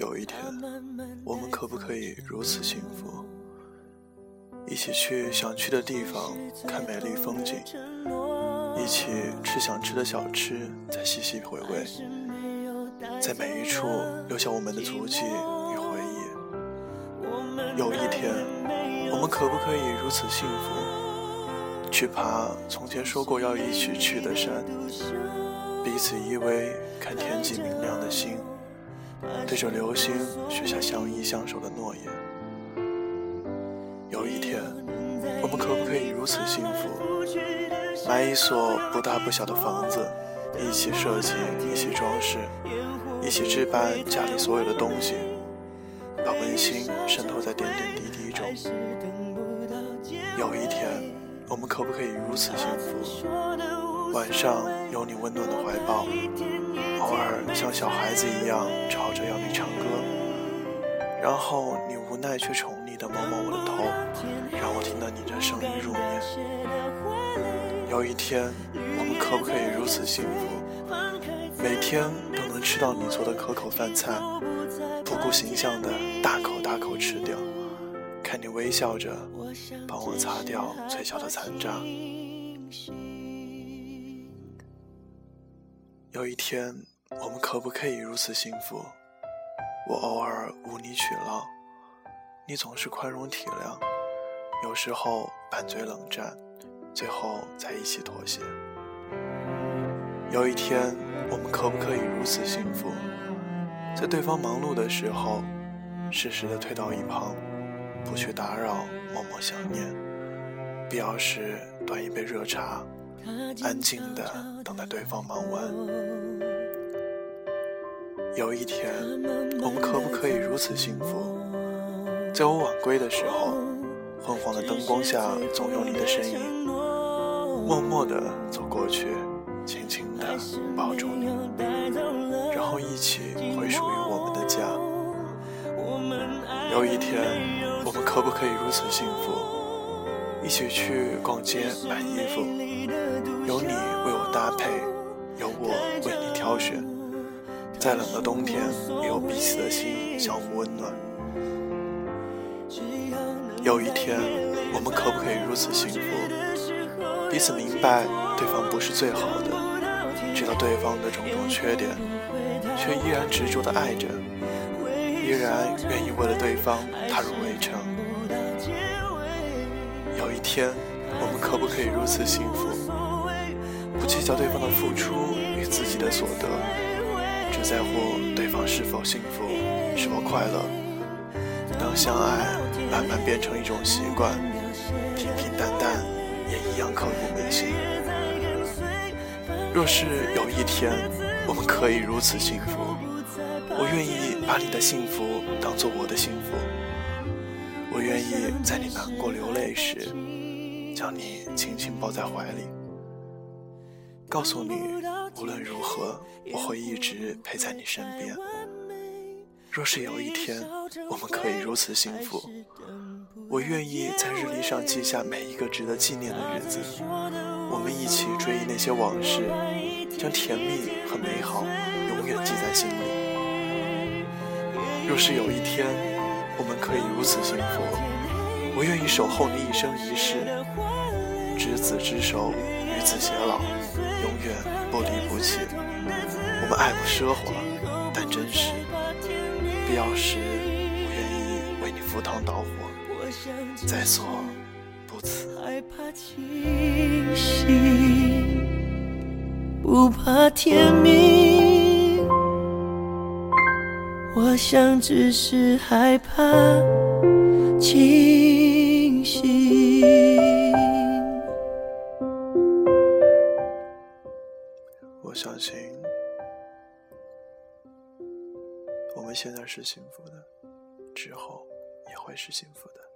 有一天，我们可不可以如此幸福？一起去想去的地方看美丽风景，一起吃想吃的小吃，再细细回味，在每一处留下我们的足迹与回忆。有一天，我们可不可以如此幸福？去爬从前说过要一起去的山，彼此依偎看天际明亮的星，对着流星许下相依相守的诺言。有一天，我们可不可以如此幸福？买一所不大不小的房子，一起设计，一起装饰，一起置办家里所有的东西，把温馨渗透在点点滴滴中。有一天，我们可不可以如此幸福？晚上有你温暖的怀抱，偶尔像小孩子一样吵着要你唱歌，然后你无奈却宠溺。的摸摸我的头，让我听到你的声音入眠。有一天，我们可不可以如此幸福？每天都能吃到你做的可口饭菜，不顾形象的大口大口吃掉，看你微笑着帮我擦掉嘴角的残渣。有一天，我们可不可以如此幸福？我偶尔无理取闹。你总是宽容体谅，有时候拌嘴冷战，最后在一起妥协。有一天，我们可不可以如此幸福？在对方忙碌的时候，适时的退到一旁，不去打扰，默默想念。必要时端一杯热茶，安静的等待对方忙完。有一天，我们可不可以如此幸福？在我晚归的时候，昏黄的灯光下总有你的身影，默默地走过去，轻轻地抱住你，然后一起回属于我们的家。有一天，我们可不可以如此幸福？一起去逛街买衣服，有你为我搭配，有我为你挑选，再冷的冬天也有彼此的心相互温暖。有一天，我们可不可以如此幸福？彼此明白对方不是最好的，知道对方的种种缺点，却依然执着的爱着，依然愿意为了对方踏入围城。有一天，我们可不可以如此幸福？不计较对方的付出与自己的所得，只在乎对方是否幸福，是否快乐。当相爱。慢慢变成一种习惯，平平淡淡也一样刻骨铭心。若是有一天我们可以如此幸福，我愿意把你的幸福当做我的幸福。我愿意在你难过流泪时，将你轻轻抱在怀里，告诉你无论如何我会一直陪在你身边。若是有一天我们可以如此幸福，我愿意在日历上记下每一个值得纪念的日子，我们一起追忆那些往事，将甜蜜和美好永远记在心里。若是有一天我们可以如此幸福，我愿意守候你一生一世，执子之手，与子偕老，永远不离不弃。我们爱不奢华，但真实。必要时，我愿意为你赴汤蹈火，在所不辞。不怕天明，我想只是害怕清醒。我相信。我们现在是幸福的，之后也会是幸福的。